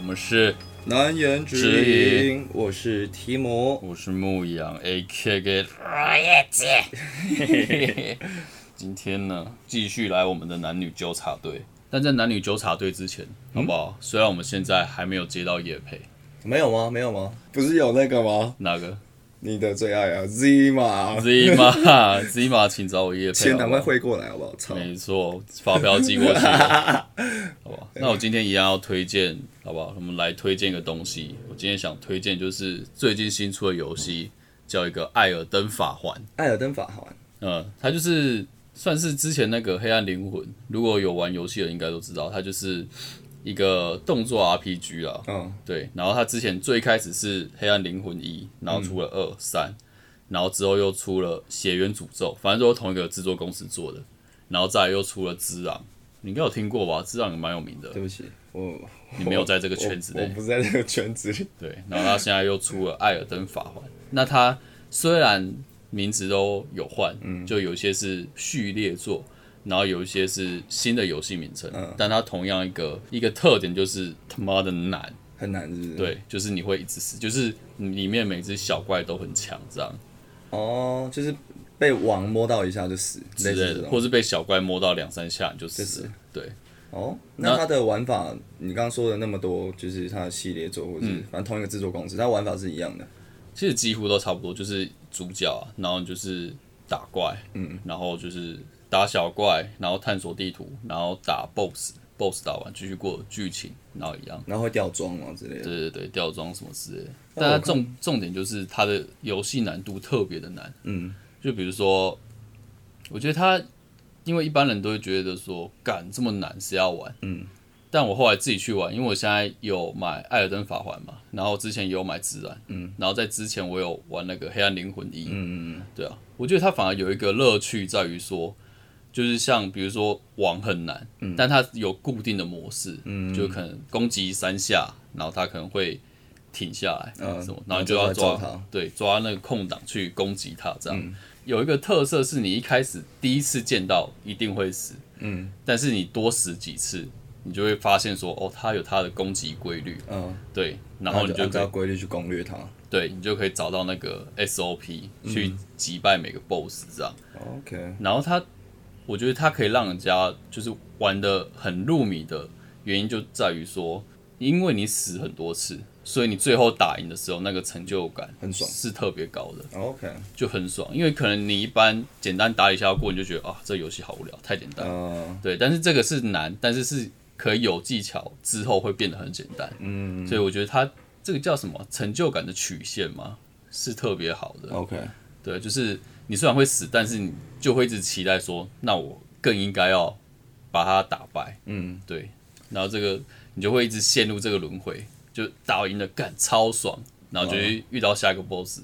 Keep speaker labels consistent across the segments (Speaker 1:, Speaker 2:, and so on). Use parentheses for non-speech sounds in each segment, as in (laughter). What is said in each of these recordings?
Speaker 1: 们是
Speaker 2: 南言
Speaker 1: 指
Speaker 2: 指引，我是提摩。
Speaker 1: 我是牧羊 A K 给落叶姐。(laughs) 今天呢，继续来我们的男女纠察队。但在男女纠察队之前，好不好？虽然我们现在还没有接到叶配，
Speaker 2: 没有吗？没有吗？不是有那个吗？
Speaker 1: 哪个
Speaker 2: 你的最爱啊，Z 嘛
Speaker 1: ，Z 马 Z 马，(laughs) 请找我叶配。
Speaker 2: 钱赶快汇过来好不好？操！
Speaker 1: 没错，发票寄过去了，(laughs) 好吧？那我今天一样要推荐，好不好？我们来推荐一个东西。我今天想推荐就是最近新出的游戏，叫一个《艾尔登法环》。
Speaker 2: 艾尔登法环，
Speaker 1: 嗯，它就是算是之前那个《黑暗灵魂》，如果有玩游戏的应该都知道，它就是一个动作 RPG 啊。
Speaker 2: 嗯，
Speaker 1: 对，然后他之前最开始是《黑暗灵魂一》，然后出了二、三，然后之后又出了《血缘诅咒》，反正都是同一个制作公司做的，然后再来又出了《之狼》，你应该有听过吧？《之狼》也蛮有名的，
Speaker 2: 对不起，我
Speaker 1: 你没有在这个圈子内。
Speaker 2: 不在这个圈子里。
Speaker 1: 对，然后他现在又出了《艾尔登法环》，那他虽然名字都有换，就有些是序列作，然后有一些是新的游戏名称，但它同样一个一个特点就是他妈的难，
Speaker 2: 很难，是不是？，
Speaker 1: 对，就是你会一直死，就是里面每只小怪都很强，这样。
Speaker 2: 哦，就是被网摸到一下就死，
Speaker 1: 之类的，
Speaker 2: 类似这种。
Speaker 1: 或是被小怪摸到两三下你就死了，对，
Speaker 2: 哦，那它的玩法，你刚刚说的那么多，就是它的系列作，或者是反正同一个制作公司，它玩法是一样的。
Speaker 1: 其实几乎都差不多，就是主角啊，然后就是打怪，嗯，然后就是打小怪，然后探索地图，然后打 BOSS，BOSS 打完继续过剧情，然后一样，
Speaker 2: 然后会掉装嘛之类的。
Speaker 1: 对对对，掉装什么之类的。但它重重点就是它的游戏难度特别的难，
Speaker 2: 嗯，
Speaker 1: 就比如说，我觉得它，因为一般人都会觉得说，敢这么难是要玩？
Speaker 2: 嗯，
Speaker 1: 但我后来自己去玩，因为我现在有买《艾尔登法环》嘛，然后之前也有买《自然》，嗯，然后在之前我有玩那个《黑暗灵魂一》，
Speaker 2: 嗯嗯嗯
Speaker 1: 对啊，我觉得它反而有一个乐趣在于说，就是像比如说网很难，但它有固定的模式，
Speaker 2: 嗯。
Speaker 1: 就可能攻击三下，然后它可能会停下来，
Speaker 2: 嗯。
Speaker 1: 什么，然后你就要抓
Speaker 2: 它。
Speaker 1: 对抓那个空档去攻击它，这样。
Speaker 2: 嗯。
Speaker 1: 有一个特色是你一开始第一次见到一定会死，
Speaker 2: 嗯。
Speaker 1: 但是你多死几次，你就会发现说，哦，它有它的攻击规律，
Speaker 2: 嗯，
Speaker 1: 对，然后你就
Speaker 2: 按照规律去攻略它。
Speaker 1: 对你就可以找到那个 SOP
Speaker 2: 嗯。
Speaker 1: 去击败每个 BOSS 这样。
Speaker 2: OK，
Speaker 1: 然后它，我觉得它可以让人家就是玩的很入迷的原因就在于说，因为你死很多次，所以你最后打赢的时候那个成就感
Speaker 2: 很爽
Speaker 1: 是特别高的
Speaker 2: ，OK，
Speaker 1: 就很爽。因为可能你一般简单打一下过，你就觉得啊，这游戏好无聊，太简单。
Speaker 2: 嗯
Speaker 1: 对，但是这个是难，但是是可以有技巧之后会变得很简单。
Speaker 2: 嗯
Speaker 1: 所以我觉得它这个叫什么成就感的曲线吗，是特别好的。
Speaker 2: ，OK，
Speaker 1: 对，就是你虽然会死，但是你就会一直期待说，那我更应该要把它打败。
Speaker 2: 嗯，
Speaker 1: 对，然后这个你就会一直陷入这个轮回，就打赢了干超爽，然后就会遇到下一个 boss，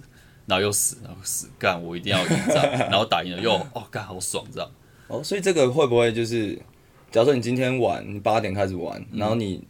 Speaker 1: 然后又死，然后死干我一定要赢 (laughs) 然后打赢了又哦干好爽这样。
Speaker 2: 哦，所以这个会不会就是，假如说你今天玩，你八点开始玩，
Speaker 1: 嗯
Speaker 2: 然后你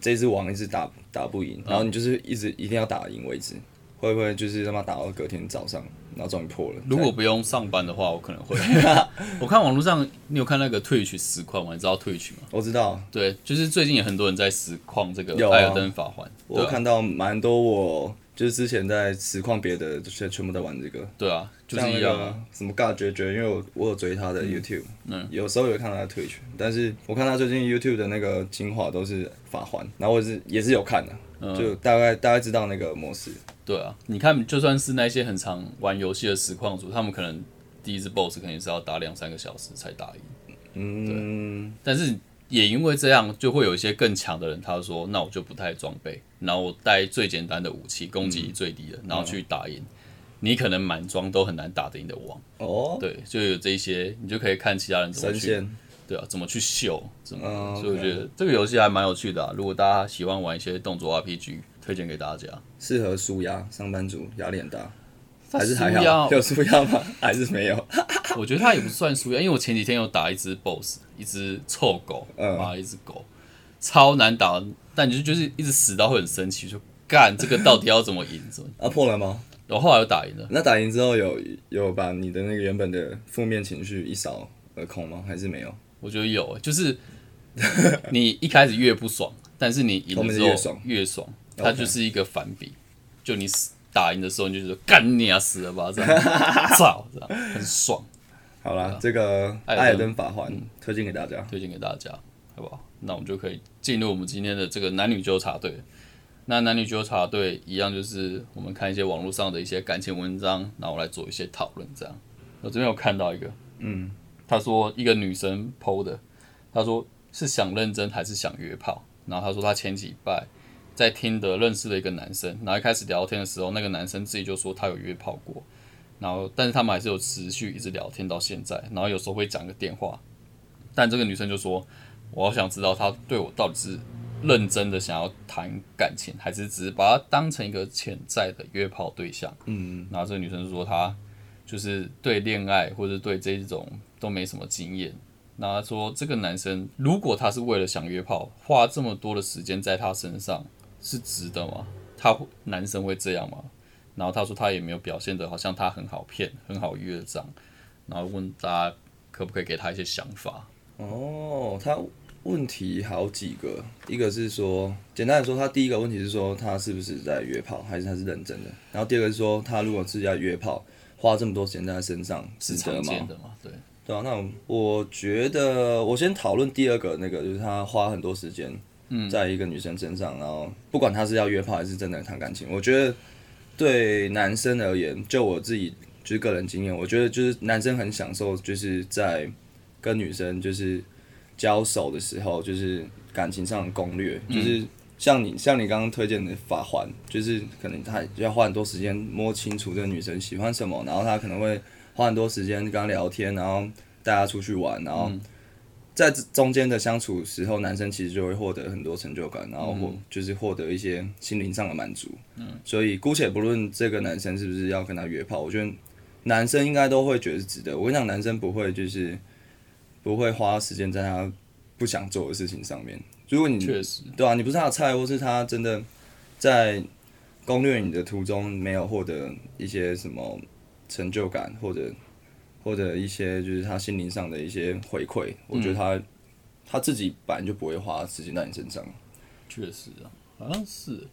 Speaker 2: 这只王一直打打不赢，然后你就是一直一定要打赢为止，会不会就是他妈打到隔天早上，然后终于破了？
Speaker 1: 如果不用上班的话，我可能会。(laughs) 我看网络上，你有看那个 Twitch 实况吗？你知道 Twitch 吗？
Speaker 2: 我知道，
Speaker 1: 对，就是最近有很多人在实况这个艾尔登法环，
Speaker 2: 我看到蛮多我就是之前在实况别的，就是全部在玩这个，
Speaker 1: 对啊，就是一样啊。
Speaker 2: 个什么尬绝绝，因为我我有追他的 YouTube，
Speaker 1: 嗯
Speaker 2: 有时候有看他的 Twitch，但是我看他最近 YouTube 的那个精华都是法环，然后我是也是有看的，
Speaker 1: 嗯
Speaker 2: 就大概大概知道那个模式，
Speaker 1: 对啊，你看，就算是那些很常玩游戏的实况主，他们可能第一只 BOSS 肯定是要打两三个小时才打赢，
Speaker 2: 嗯，对
Speaker 1: 但是也因为这样，就会有一些更强的人，他说，那我就不太装备，然后我带最简单的武器，攻击力最低的，然后去打赢。你可能满装都很难打得赢的王，
Speaker 2: 哦，
Speaker 1: 对，就有这些，你就可以看其他人怎么去对啊，怎么去秀，怎么，
Speaker 2: 嗯
Speaker 1: 所以我觉得这个游戏还蛮有趣的啊。如果大家喜欢玩一些动作 RPG，推荐给大家。
Speaker 2: 适合舒压，上班族压力很大，还是还好，有舒压吗？(laughs) 还是没有？(laughs)
Speaker 1: 我觉得它也不算舒压，因为我前几天有打一只 BOSS，一只臭狗，
Speaker 2: 嗯
Speaker 1: 妈、一只狗，超难打，但你就就是一直死到会很生气，就干这个到底要怎么赢？怎么？
Speaker 2: 啊，破了吗？
Speaker 1: 我后来又打赢了，
Speaker 2: 那打赢之后有有把你的那个原本的负面情绪一扫而空吗？还是没有？
Speaker 1: 我觉得有，就是你一开始越不爽，但是你赢
Speaker 2: 后
Speaker 1: 了之后
Speaker 2: 越爽
Speaker 1: 越爽，它就是一个反比。就你死打赢的时候，你就觉得干你啊死了吧，这样，操，这样很爽。(laughs)
Speaker 2: 好啦，这个《
Speaker 1: 艾尔登
Speaker 2: 艾尔登法环》推荐给大家。
Speaker 1: 推荐给大家，好不好？那我们就可以进入我们今天的这个男女纠察队。那男女纠察队一样，就是我们看一些网络上的一些感情文章，然后来做一些讨论。这样，我这边有看到一个，嗯，他说一个女生 PO 的，他说是想认真还是想约炮？然后他说他前几拜在听的认识了一个男生，然后一开始聊天的时候，那个男生自己就说他有约炮过，然后但是他们还是有持续一直聊天到现在，然后有时候会讲个电话，但这个女生就说，我好想知道他对我到底是认真的想要谈感情，还是只是把他当成一个潜在的约炮对象。嗯，然后这个女生就说她就是对恋爱或者对这种都没什么经验。那他说这个男生如果他是为了想约炮，花这么多的时间在他身上是值得吗？他男生会这样吗？然后他说他也没有表现的好像他很好骗、很好约这样。然后问大家可不可以给他一些想法？
Speaker 2: 哦，他问题好几个，一个是说，简单的说，他第一个问题是说他是不是在约炮，还是他是认真的？然后第二个是说，他如果是要约炮，花这么多时间在他身上，值
Speaker 1: 是
Speaker 2: 得吗？
Speaker 1: 对，
Speaker 2: 对啊，那我觉得我先讨论第二个那个，就是他花很多时间在一个女生身上，然后不管他是要约炮还是真的谈感情，我觉得对男生而言，就我自己就是个人经验，我觉得就是男生很享受就是在跟女生就是交手的时候，就是感情上的攻略，就是像你像你刚刚推荐的法环，就是可能他要花很多时间摸清楚这个女生喜欢什么，然后他可能会花很多时间跟她聊天，然后带她出去玩，然后在中间的相处时候，男生其实就会获得很多成就感，然后获就是获得一些心灵上的满足。嗯，所以姑且不论这个男生是不是要跟他约炮，我觉得男生应该都会觉得是值得。我跟你讲，男生不会就是不会花时间在他不想做的事情上面。如果你
Speaker 1: 确实，
Speaker 2: 对啊，你不是他的菜，或是他真的在攻略你的途中没有获得一些什么成就感，或者或者一些就是他心灵上的一些回馈，我觉得他、他自己本来就不会花时间在你身上。
Speaker 1: 确实啊，好像是，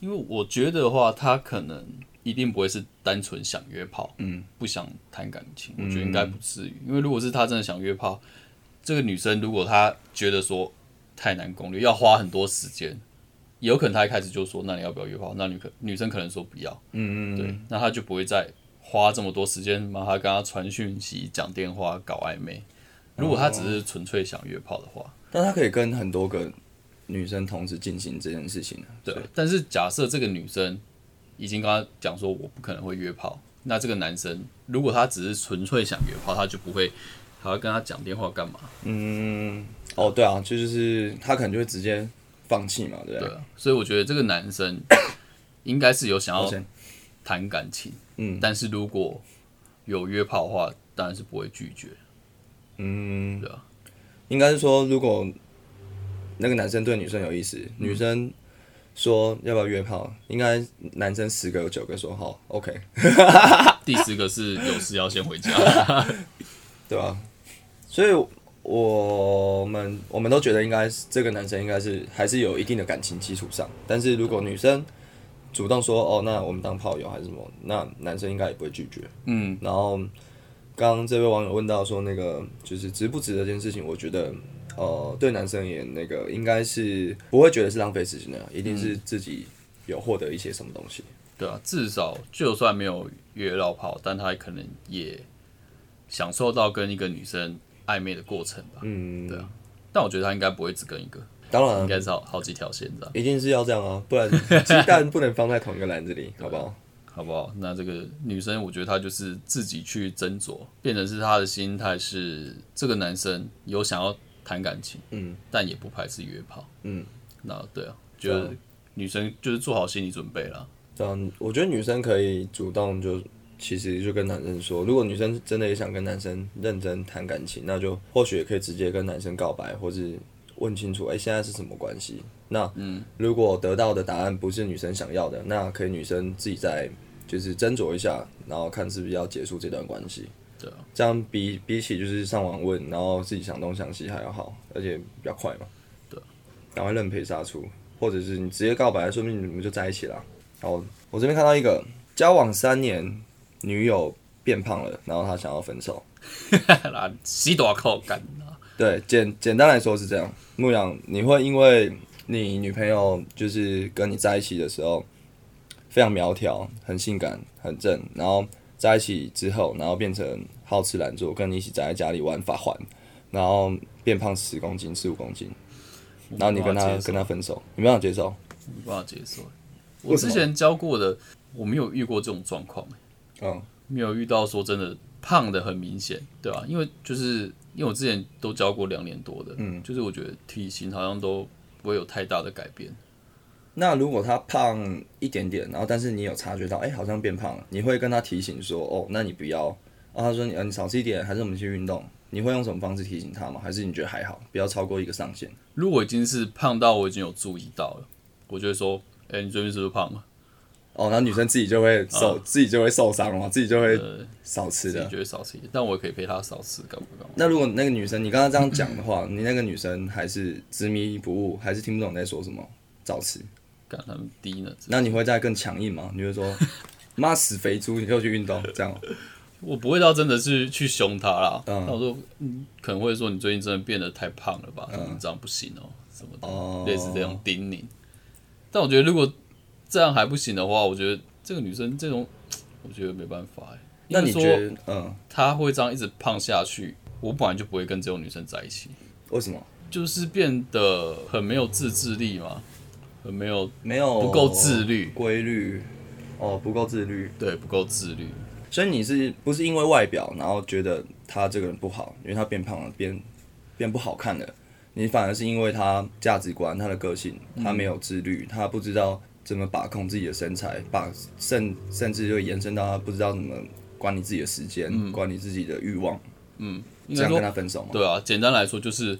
Speaker 1: 因为我觉得的话，他可能一定不会是单纯想约炮，嗯，不想谈感情，我觉得应该不至于。因为如果是他真的想约炮，这个女生如果她觉得说太难攻略，要花很多时间，有可能他一开始就说，那你要不要约炮？那女可女生可能说不要，嗯嗯，对，那他就不会再花这么多时间，让她跟他传讯息、讲电话、搞暧昧。如果他只是纯粹想约炮的话，
Speaker 2: 但他可以跟很多个女生同时进行这件事情啊
Speaker 1: 对，但是假设这个女生已经跟他讲说我不可能会约炮，那这个男生如果他只是纯粹想约炮，他就不会还要跟他讲电话干嘛？
Speaker 2: 嗯，哦，对啊，就就是他可能就会直接放弃嘛，对不对？
Speaker 1: 对啊，所以我觉得这个男生 (coughs) 应该是有想要谈感情，
Speaker 2: 嗯。
Speaker 1: 但是如果有约炮的话，当然是不会拒绝，
Speaker 2: 嗯，
Speaker 1: 对啊，
Speaker 2: 应该是说，如果那个男生对女生有意思，女生说要不要约炮，应该男生十个有九个说好，OK，(laughs)
Speaker 1: 第十个是有事要先回家，(laughs)
Speaker 2: 对吧、所以我们我们都觉得应该是这个男生应该是还是有一定的感情基础上，但是如果女生主动说哦，那我们当炮友还是什么，那男生应该也不会拒绝。
Speaker 1: 嗯，
Speaker 2: 然后刚刚这位网友问到说那个就是值不值得这件事情，我觉得呃对男生也那个应该是不会觉得是浪费时间的，一定是自己有获得一些什么东西。
Speaker 1: 对啊，至少就算没有约到炮，但他可能也享受到跟一个女生暧昧的过程吧。
Speaker 2: 嗯，
Speaker 1: 对啊，但我觉得他应该不会只跟一个，
Speaker 2: 当然
Speaker 1: 应该是好好几条线这样，
Speaker 2: 一定是要这样啊，不然鸡蛋不能放在同一个篮子里，(laughs) 好不好？
Speaker 1: 好不好？那这个女生，我觉得她就是自己去斟酌，变成是她的心态是这个男生有想要谈感情，
Speaker 2: 嗯，
Speaker 1: 但也不排斥约炮，
Speaker 2: 嗯，
Speaker 1: 那对啊，觉得女生就是做好心理准备了。
Speaker 2: 这样我觉得女生可以主动就。其实就跟男生说，如果女生真的也想跟男生认真谈感情，那就或许也可以直接跟男生告白，或是问清楚，哎、现在是什么关系？那嗯，如果得到的答案不是女生想要的，那可以女生自己再就是斟酌一下，然后看是不是要结束这段关系。
Speaker 1: 对啊，
Speaker 2: 这样比比起就是上网问，然后自己想东想西还要好，而且比较快嘛。
Speaker 1: 对，
Speaker 2: 赶快认赔杀出，或者是你直接告白，说不定你们就在一起了。好，我这边看到一个交往三年，女友变胖了，然后他想要分手。
Speaker 1: 啦，(laughs) 洗多口干啊！
Speaker 2: 对，简简单来说是这样。牧羊，你会因为你女朋友就是跟你在一起的时候非常苗条、很性感、很正，然后在一起之后，然后变成好吃懒做，跟你一起宅在家里玩法环，然后变胖十公斤、十五公斤，然后你跟他
Speaker 1: 我没办法接受
Speaker 2: 跟他分手，你没办法接受？
Speaker 1: 没办法接受。我之前教过的，我没有遇过这种状况，
Speaker 2: 嗯
Speaker 1: 没有遇到说真的胖的很明显，对吧、因为就是因为我之前都教过两年多的，
Speaker 2: 嗯，
Speaker 1: 就是我觉得体型好像都不会有太大的改变。
Speaker 2: 那如果他胖一点点，然后但是你有察觉到，哎、好像变胖了，你会跟他提醒说，哦，那你不要。然后他说你，呃，你少吃一点，还是我们去运动？你会用什么方式提醒他吗？还是你觉得还好，不要超过一个上限？
Speaker 1: 如果已经是胖到我已经有注意到了，我就会说，哎、你最近是不是胖了？
Speaker 2: 哦，然后女生自己就会受，自己就会受伤嘛，自己就会
Speaker 1: 呃，
Speaker 2: 少吃的。
Speaker 1: 自己就会少吃一点，但我可以陪她少吃，干嘛干嘛。
Speaker 2: 那如果那个女生，你刚刚这样讲的话，(coughs) 你那个女生还是执迷不悟，还是听不懂你在说什么，照吃，
Speaker 1: 干他们低呢？
Speaker 2: 那你会再更强硬吗？你会说，(laughs) 妈死肥猪，你给我去运动，这样？
Speaker 1: 我不会到真的是去凶他啦。
Speaker 2: 嗯
Speaker 1: 那我说，嗯，可能会说你最近真的变得太胖了吧？你这样不行哦、什么的，
Speaker 2: 哦
Speaker 1: 类似这种叮咛。但我觉得如果这样还不行的话，我觉得这个女生这种，(tsk) 我觉得没办法哎。
Speaker 2: 那你
Speaker 1: 说
Speaker 2: 觉得，嗯，
Speaker 1: 她会这样一直胖下去，我本来就不会跟这种女生在一起，
Speaker 2: 为什么？
Speaker 1: 就是变得很没有自制力嘛，很没有
Speaker 2: 没有
Speaker 1: 不够自律
Speaker 2: 规律，哦，不够自律。
Speaker 1: 对不够自律。
Speaker 2: 所以你是不是因为外表，然后觉得她这个人不好，因为她变胖了，变变不好看了？你反而是因为她价值观、她的个性，她没有自律，她不知道怎么把控自己的身材，把甚甚至就延伸到他不知道怎么管理自己的时间，管理自己的欲望，
Speaker 1: 嗯
Speaker 2: 这样跟他分手吗？
Speaker 1: 对啊，简单来说就是，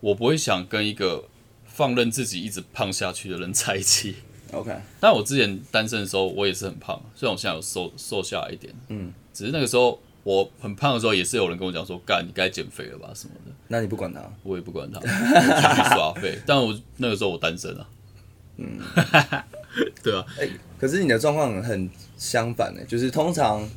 Speaker 1: 我不会想跟一个放任自己一直胖下去的人在一起。
Speaker 2: OK，
Speaker 1: 但我之前单身的时候，我也是很胖，虽然我现在有瘦瘦下来一点，嗯，只是那个时候我很胖的时候，也是有人跟我讲说，干，你该减肥了吧什么的，
Speaker 2: 那你不管他，
Speaker 1: 我也不管他，我继续耍废。但我那个时候我单身啊，嗯，(laughs) 对啊，哎
Speaker 2: 可是你的状况很相反呢，就是通常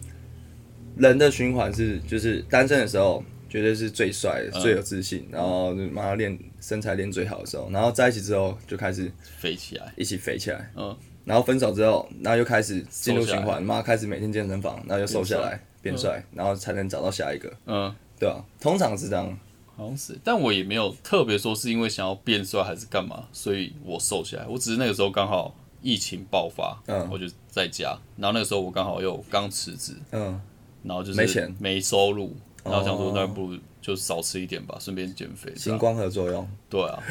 Speaker 2: 人的循环是，就是单身的时候绝对是最帅、
Speaker 1: 嗯。
Speaker 2: 最有自信，然后就马上练身材练最好的时候，然后在一起之后就开始
Speaker 1: 飞起来，
Speaker 2: 一起肥起来，
Speaker 1: 嗯，
Speaker 2: 然后分手之后，然后又开始进入循环，妈开始每天健身房，然后又瘦下来变帅，
Speaker 1: 嗯。
Speaker 2: 然后才能找到下一个，
Speaker 1: 嗯，
Speaker 2: 对啊、通常是这样，
Speaker 1: 好像是，但我也没有特别说是因为想要变帅还是干嘛，所以我瘦下来。我只是那个时候刚好疫情爆发，
Speaker 2: 嗯。
Speaker 1: 我就在家，然后那个时候我刚好又刚辞职，
Speaker 2: 嗯，
Speaker 1: 然后就是
Speaker 2: 没钱。
Speaker 1: 没收入，然后想说
Speaker 2: 哦
Speaker 1: 那不如就少吃一点吧，顺便减肥。
Speaker 2: 星光合作用，
Speaker 1: 对啊，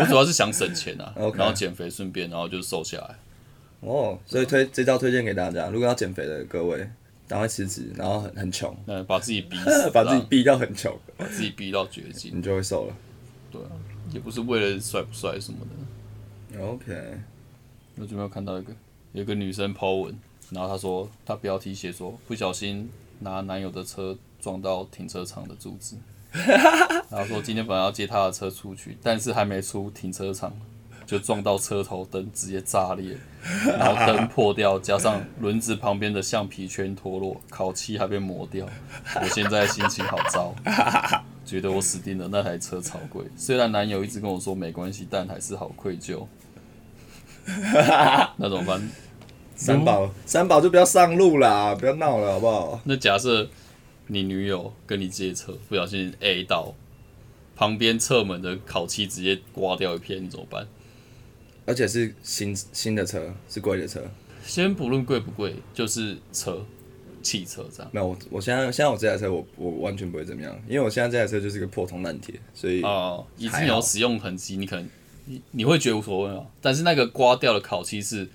Speaker 1: 我主要是想省钱啊 (laughs) 然后减肥顺便然后就瘦下来。
Speaker 2: 哦，所以推这招推荐给大家，如果要减肥的各位，赶快辞职，然后很很穷，
Speaker 1: 嗯把自己逼死，(laughs)
Speaker 2: 把自己逼到很穷，
Speaker 1: 把自己逼到绝境，
Speaker 2: 你就会瘦了。
Speaker 1: 对啊，也不是为了帅不帅什么的。
Speaker 2: OK，
Speaker 1: 我就没有看到一个有一个女生 po 文，然后她说她标题写说不小心拿男友的车撞到停车场的柱子，(laughs) 然后说今天本来要接她的车出去，但是还没出停车场就撞到车头灯直接炸裂，然后灯破掉，加上轮子旁边的橡皮圈脱落，烤漆还被磨掉，我现在心情好糟。觉得我死定了，那台车超贵。虽然男友一直跟我说没关系，但还是好愧疚。(laughs) 那怎么办？
Speaker 2: 三宝，三宝就不要上路啦，不要闹了，好不好？
Speaker 1: 那假设你女友跟你借车，不小心 A 到，旁边侧门的烤漆直接刮掉一片，你怎么办？
Speaker 2: 而且是新新的车，是贵的车。
Speaker 1: 先不论贵不贵，就是车，汽车这样
Speaker 2: 没有，我我现在现在我这台车我我完全不会怎么样，因为我现在这台车就是个破铜烂铁，所以
Speaker 1: 哦、已经有使用痕迹，你可能你你会觉得无所谓啊。但是那个刮掉的烤漆是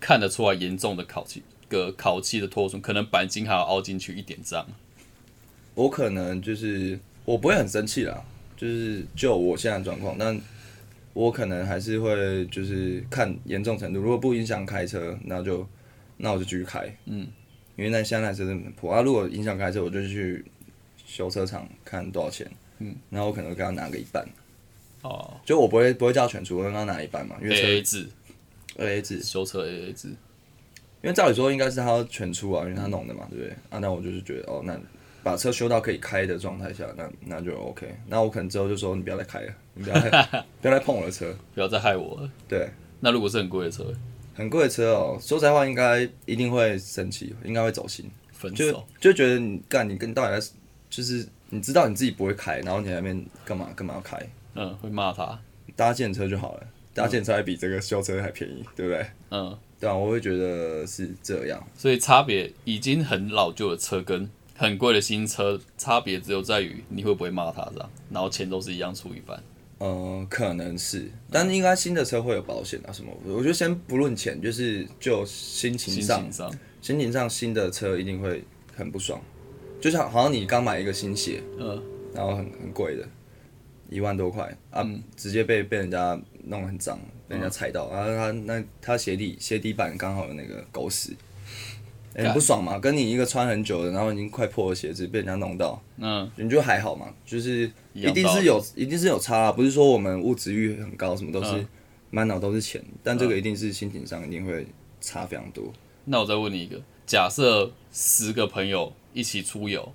Speaker 1: 看得出来严重的烤漆，个烤漆的脱损，可能钣金还要凹进去一点这样。
Speaker 2: 我可能就是我不会很生气啦，就是就我现在的状况，但我可能还是会就是看严重程度，如果不影响开车，那就那我就继续开，
Speaker 1: 嗯，
Speaker 2: 因为那现在那车真的很破啊。如果影响开车，我就去修车厂看多少钱，嗯，然后我可能会跟他拿个一半，
Speaker 1: 哦。
Speaker 2: 就我不会不会叫全出，我会跟他拿一半嘛，因为
Speaker 1: ，A
Speaker 2: 车
Speaker 1: A 制
Speaker 2: ，，A A 制，
Speaker 1: 修车 A A 制，
Speaker 2: 因为照理说应该是他要全出啊，因为他弄的嘛，对不对？啊，那我就是觉得哦，那把车修到可以开的状态下，那那就 OK。那我可能之后就说你不要再开了，你不要再 (laughs) 不要再碰我的车，
Speaker 1: 不要再害我了。
Speaker 2: 对。
Speaker 1: 那如果是很贵的车，
Speaker 2: 很贵的车哦，说实在话，应该一定会生气，应该会走心，就
Speaker 1: 分手，
Speaker 2: 就觉得你干，你跟到底在，就是你知道你自己不会开，然后你在那边干嘛干嘛要开？
Speaker 1: 嗯，会骂他，
Speaker 2: 搭建车就好了，搭建车还比这个修车还便宜，对不对？
Speaker 1: 嗯，
Speaker 2: 对啊，我会觉得是这样。
Speaker 1: 所以差别已经很老旧的车跟很贵的新车，差别只有在于你会不会骂他这样，然后钱都是一样出一半。
Speaker 2: 呃，可能是，但应该新的车会有保险啊什么。我觉得先不论钱，就是就心情
Speaker 1: 心
Speaker 2: 上，
Speaker 1: 情上，
Speaker 2: 心情上新的车一定会很不爽，就像好像你刚买一个新鞋，
Speaker 1: 嗯，
Speaker 2: 然后很很贵的，一万多块啊，
Speaker 1: 嗯。
Speaker 2: 直接被被人家弄得很脏，被人家踩到，然后他那他鞋底鞋底板刚好有那个狗屎，欸很不爽嘛，跟你一个穿很久的，然后已经快破的鞋子被人家弄到，
Speaker 1: 嗯，
Speaker 2: 你就还好嘛，就是一定是有一定是有差啊，不是说我们物质欲很高，什么都是
Speaker 1: 嗯
Speaker 2: 满脑都是钱，但这个一定是心情上一定会差非常多。
Speaker 1: 那我再问你一个，假设十个朋友一起出游，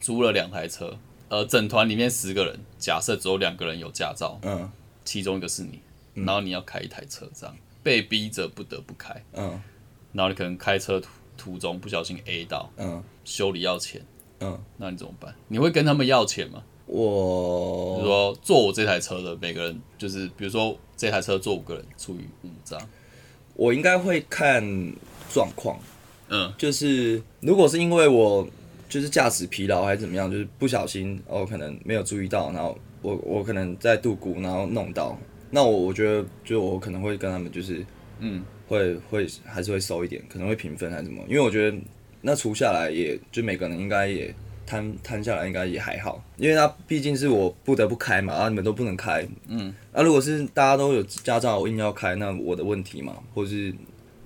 Speaker 1: 租了两台车，呃，整团里面十个人，假设只有两个人有驾照，
Speaker 2: 嗯。
Speaker 1: 其中一个是你，然后你要开一台车，这样被逼着不得不开，
Speaker 2: 嗯。
Speaker 1: 然后你可能开车途途中不小心 A 到，
Speaker 2: 嗯
Speaker 1: 修理要钱，
Speaker 2: 嗯，
Speaker 1: 那你怎么办？你会跟他们要钱吗？我比如
Speaker 2: 我
Speaker 1: 说坐我这台车的每个人，就是比如说这台车坐五个人除以五这样，
Speaker 2: 我应该会看状况。
Speaker 1: 嗯
Speaker 2: 就是如果是因为我就是驾驶疲劳还是怎么样，就是不小心哦，可能没有注意到，然后我我可能在度谷，然后弄到，那我我觉得就我可能会跟他们就是
Speaker 1: 嗯，
Speaker 2: 会会还是会收一点，可能会平分还是什么，因为我觉得那除下来也就每个人应该也摊摊下来应该也还好，因为他毕竟是我不得不开嘛，然后你们都不能开，嗯，那、如果是大家都有驾照，我硬要开，那我的问题嘛，或是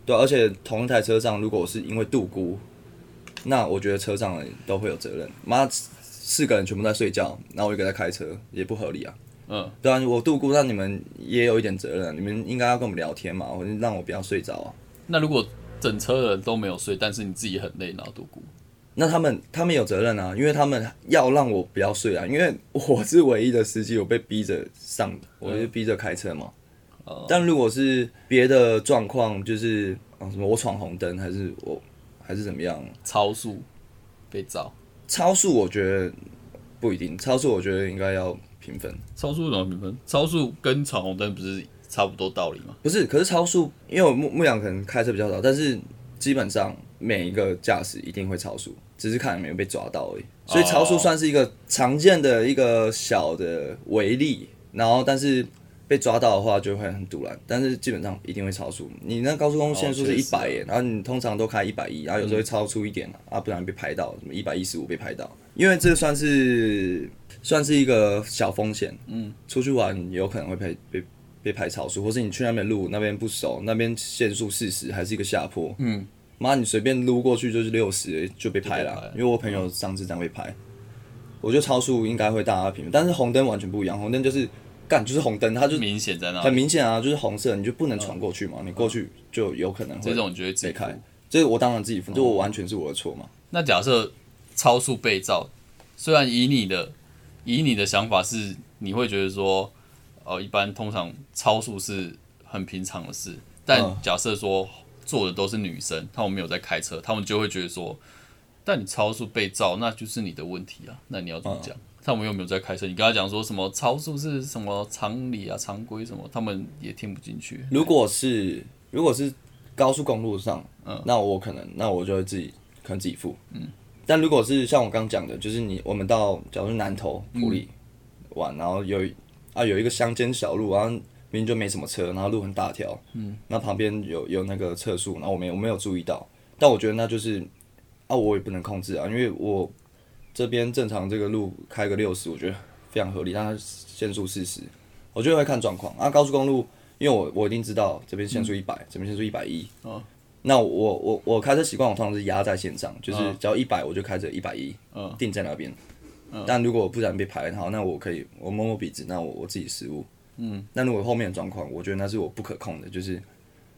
Speaker 2: 对啊、而且同一台车上，如果我是因为度估，那我觉得车上人都会有责任。妈，四个人全部在睡觉，然后我一个在开车，也不合理啊。
Speaker 1: 嗯，
Speaker 2: 对啊，我度过，那你们也有一点责任啊，你们应该要跟我们聊天嘛，或者让我不要睡着啊。
Speaker 1: 那如果整车的人都没有睡，但是你自己很累，然后度过，
Speaker 2: 那他们他们有责任啊，因为他们要让我不要睡啊，因为我是唯一的司机，我被逼着上的，我就逼着开车嘛。
Speaker 1: 哦。
Speaker 2: 但如果是别的状况，就是啊什么我闯红灯，还是我还是怎么样，
Speaker 1: 超速被照，
Speaker 2: 超速我觉得不一定，超速我觉得应该要平分。
Speaker 1: 超速怎么评分？超速跟闯红灯不是差不多道理吗？
Speaker 2: 不是，可是超速，因为我牧牧羊可能开车比较少，但是基本上每一个驾驶一定会超速，只是看有没有被抓到而已。所以超速算是一个常见的一个小的违例，然后但是被抓到的话就会很堵然，但是基本上一定会超速。你那高速公路限速是一百耶，然后你通常都开一百一，然后有时候会超出一点啊，不然被拍到，什么一百一十五被拍到，因为这算是算是一个小风险。嗯，出去玩有可能会被被被拍超速，或是你去那边路那边不熟，那边限速四十还是一个下坡，嗯，妈你随便撸过去就是六十就被拍了。因为我朋友上次这样被拍，我觉得超速应该会大家评分，但是红灯完全不一样，红灯就是干就是红灯，它就
Speaker 1: 明显在那
Speaker 2: 很，明显啊，就是红色，你就不能闯过去嘛，你过去就有可能会
Speaker 1: 这种你就会自己
Speaker 2: 被开。这个我当然自己付，这我完全是我的错嘛，
Speaker 1: 那假设超速被照，虽然以你的以你的想法是，你会觉得说，呃，一般通常超速是很平常的事，但
Speaker 2: 嗯
Speaker 1: 假设说坐的都是女生，他们没有在开车，他们就会觉得说，但你超速被照，那就是你的问题啊，那你要怎么讲？他们又没有在开车，你跟他讲说什么超速是什么常理啊、常规什么，他们也听不进去。
Speaker 2: 如果是如果是高速公路上，嗯那我可能那我就会自己可能自己付，嗯。但如果是像我刚讲的，就是你我们到假如是南投埔里玩，然后有啊有一个乡间小路，然后明明就没什么车，然后路很大条，嗯，那旁边有有那个测速，然后我没有我没有注意到，但我觉得那就是啊我也不能控制啊，因为我这边正常这个路开个六十，我觉得非常合理，但它限速四十，我觉得会看状况。啊。高速公路，因为我我一定知道这边限速一百、这边限速一百一，
Speaker 1: 哦
Speaker 2: 那我我我开车习惯，我通常是压在线上，就是
Speaker 1: 嗯
Speaker 2: 只要一百我就开着一百一，
Speaker 1: 嗯
Speaker 2: 定在那边。但如果我不然被排好，那我可以我摸摸鼻子，那我我自己失误。嗯，那如果后面的状况，我觉得那是我不可控的，就是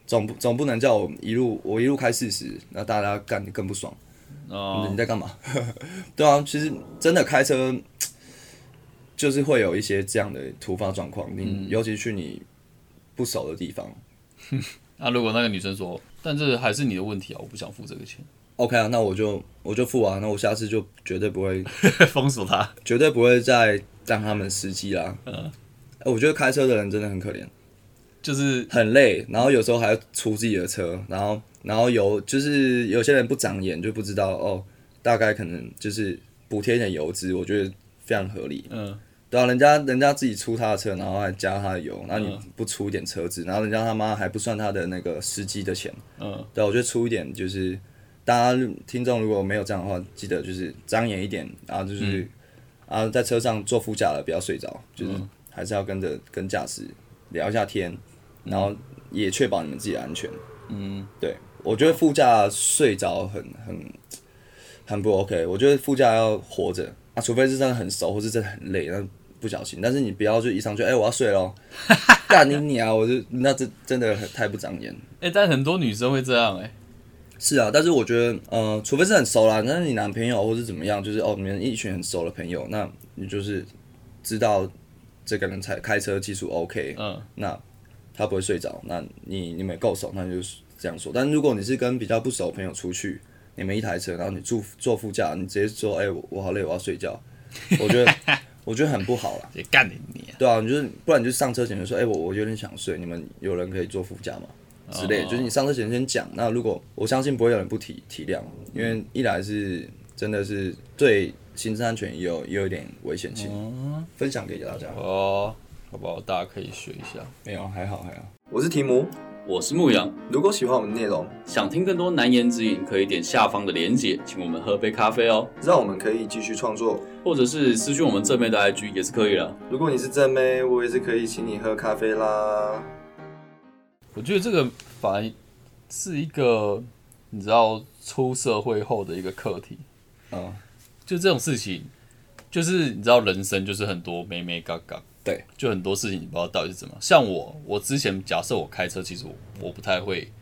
Speaker 2: 总不总不能叫我一路我一路开四十，那大家干得更不爽。
Speaker 1: 哦，
Speaker 2: 你在干嘛？(laughs) 对啊，其实真的开车就是会有一些这样的突发状况，你、
Speaker 1: 嗯
Speaker 2: 尤其去你不熟的地方。(laughs)
Speaker 1: 那如果那个女生说，但这还是你的问题啊，我不想付这个钱
Speaker 2: ，OK 啊，那我就我就付啊，那我下次就绝对不会 (laughs)
Speaker 1: 封锁他。
Speaker 2: 绝对不会再让他们司机啦。嗯，我觉得开车的人真的很可怜，
Speaker 1: 就是
Speaker 2: 很累，然后有时候还要出自己的车，然后然后有就是有些人不长眼就不知道哦，大概可能就是补贴一点油资，我觉得非常合理。
Speaker 1: 嗯，
Speaker 2: 对啊，人家人家自己出他的车，然后还加他的油，然后你不出一点车子，然后人家他妈还不算他的那个司机的钱。
Speaker 1: 嗯，
Speaker 2: 对啊，我觉得出一点就是大家听众如果没有这样的话，记得就是张眼一点，然后就是、啊在车上坐副驾了不要睡着，就是还是要跟着跟驾驶聊一下天，然后也确保你们自己的安全。嗯，对，我觉得副驾睡着很很很不 OK，我觉得副驾要活着啊，除非是真的很熟或是真的很累，那不小心，但是你不要就一上去，哎、我要睡喽，(laughs) 干你你啊，我就那这真的很太不长眼。
Speaker 1: 哎、但很多女生会这样、哎，
Speaker 2: 是啊，但是我觉得，呃，除非是很熟啦，那你男朋友或是怎么样，就是哦，你们一群很熟的朋友，那你就是知道这个人才开车技术 OK，
Speaker 1: 嗯，
Speaker 2: 那他不会睡着，那你你们够熟，那就是这样说。但如果你是跟比较不熟的朋友出去，你们一台车，然后你坐坐副驾，你直接说，哎、我我好累，我要睡觉，(laughs) 我觉得我觉得很不好了。
Speaker 1: 也干你你、啊。
Speaker 2: 对啊，你就是不然你就上车前就说，哎、我我有点想睡，你们有人可以坐副驾吗？之类的，就是你上车前先讲。那如果我相信不会有人不体体谅，因为一来是真的是对行车安全也有也有一点危险性，分享给大家。
Speaker 1: 哦，好不好？大家可以学一下。
Speaker 2: 没有，还好还好。我是提姆，
Speaker 1: 我是牧羊，
Speaker 2: 如果喜欢我们的内容，
Speaker 1: 想听更多难言之隐，可以点下方的连结，请我们喝杯咖啡哦，
Speaker 2: 让我们可以继续创作。
Speaker 1: 或者是私讯我们正妹的 IG 也是可以的。
Speaker 2: 如果你是正妹，我也是可以请你喝咖啡啦。
Speaker 1: 我觉得这个反而是一个你知道出社会后的一个课题。
Speaker 2: 嗯，
Speaker 1: 就这种事情，就是你知道人生就是很多美美嘎嘎，
Speaker 2: 对，
Speaker 1: 就很多事情你不知道到底是怎么。像我，我之前假设我开车，其实我我不太会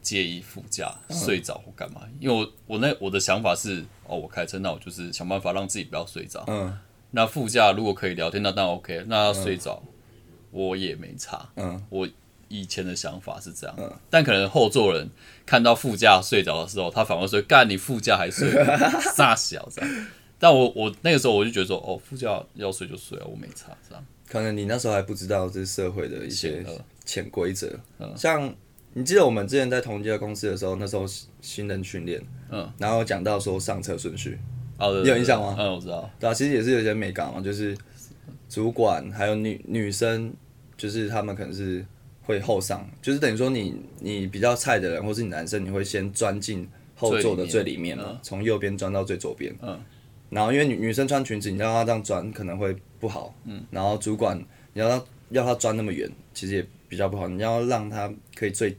Speaker 1: 介意副驾睡着或干嘛，因为我我那我的想法是，哦，我开车，那我就是想办法让自己不要睡着。
Speaker 2: 嗯
Speaker 1: 那副驾如果可以聊天，那当然 OK，那要睡着、我也没差。
Speaker 2: 嗯，
Speaker 1: 我以前的想法是这样，但可能后座人看到副驾睡着的时候，他反而说：“干，你副驾还睡，(laughs) 傻小子。”但我我那个时候我就觉得说：“哦，副驾要睡就睡啊，我没差这样。
Speaker 2: 可能你那时候还不知道这是社会的一些潜规则，像你记得我们之前在同一家公司的时候，那时候新人训练，
Speaker 1: 嗯，
Speaker 2: 然后讲到说上车顺序，”
Speaker 1: 哦，对
Speaker 2: 你有印象吗？
Speaker 1: 嗯，我知道。
Speaker 2: 对啊，其实也是有些美感嘛，就是主管还有女女生，就是他们可能是会后上，就是等于说你你比较菜的人，或是你男生，你会先钻进后座的最里面嘛，从右边钻到最左边，
Speaker 1: 嗯，
Speaker 2: 然后因为女女生穿裙子，你让她这样钻可能会不好，嗯，然后主管你要她要他钻那么远，其实也比较不好，你要让他可以最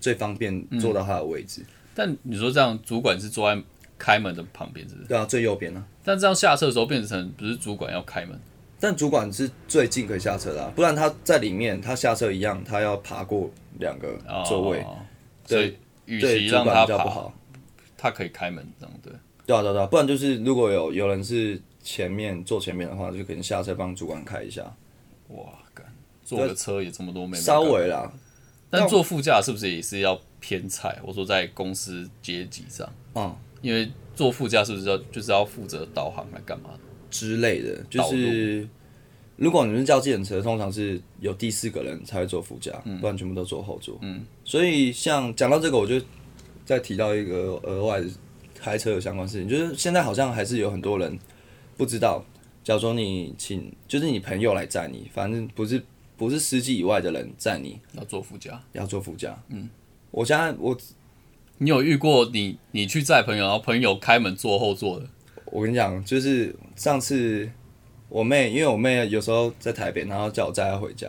Speaker 2: 最方便坐到他的位置，
Speaker 1: 但你说这样，主管是坐在开门的旁边，是不是？
Speaker 2: 对啊，最右边呢、
Speaker 1: 但这样下车的时候变成不是主管要开门，
Speaker 2: 但主管是最近可以下车的、啊，不然他在里面，他下车一样，他要爬过两个座位，
Speaker 1: 哦。所以与
Speaker 2: 对主管
Speaker 1: 其让他爬，
Speaker 2: 比较不好。
Speaker 1: 他可以开门这样对。
Speaker 2: 对啊对啊，不然就是如果有有人是前面坐前面的话，就可能下车帮主管开一下，
Speaker 1: 哇，干坐个车也这么多妹妹，
Speaker 2: 稍微啦。
Speaker 1: 但坐副驾是不是也是要偏菜？我说在公司阶级上，
Speaker 2: 嗯
Speaker 1: 因为坐副驾是不是要就是要负责导航来干嘛？
Speaker 2: 之类的，就是如果你们是叫计程车，通常是有第四个人才会坐副驾，不然全部都坐后座。嗯，所以像讲到这个，我就再提到一个额外开车的相关事情，就是现在好像还是有很多人不知道，假如说你请就是你朋友来载你，反正不是不是司机以外的人载你，
Speaker 1: 要坐副驾。
Speaker 2: 要坐副驾。嗯，我现在我
Speaker 1: 你有遇过你你去载朋友，然后朋友开门坐后座的？
Speaker 2: 我跟你讲，就是上次我妹，因为我妹有时候在台北，然后叫我载她回家，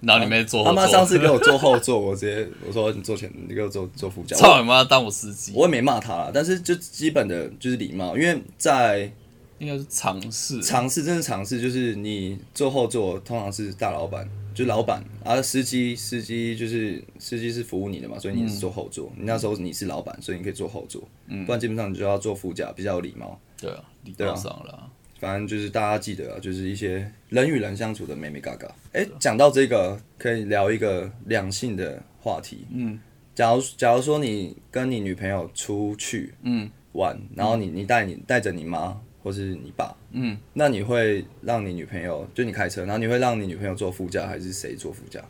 Speaker 1: 然后你妹坐后座。
Speaker 2: 他妈上次给我坐后座，我直接我说你坐前，你给我坐坐副驾。
Speaker 1: 操你妈当我司机！
Speaker 2: 我也没骂他啦，但是就基本的就是礼貌，因为在
Speaker 1: 应该是尝试，
Speaker 2: 尝试真的尝试，就是你坐后座通常是大老板，就是老板，而司机司机就是司机是服务你的嘛，所以你是坐后座。你那时候你是老板，所以你可以坐后座，不然基本上你就要坐副驾，比较有礼貌。
Speaker 1: 对啊，礼貌上了。
Speaker 2: 反正就是大家记得啊，就是一些人与人相处的美美嘎嘎。哎，讲到这个，可以聊一个两性的话题。嗯，假如假如说你跟你女朋友出去嗯玩，然后你你带你带着你妈或是你爸嗯，那你会让你女朋友就你开车，然后你会让你女朋友坐副驾还是谁坐副驾？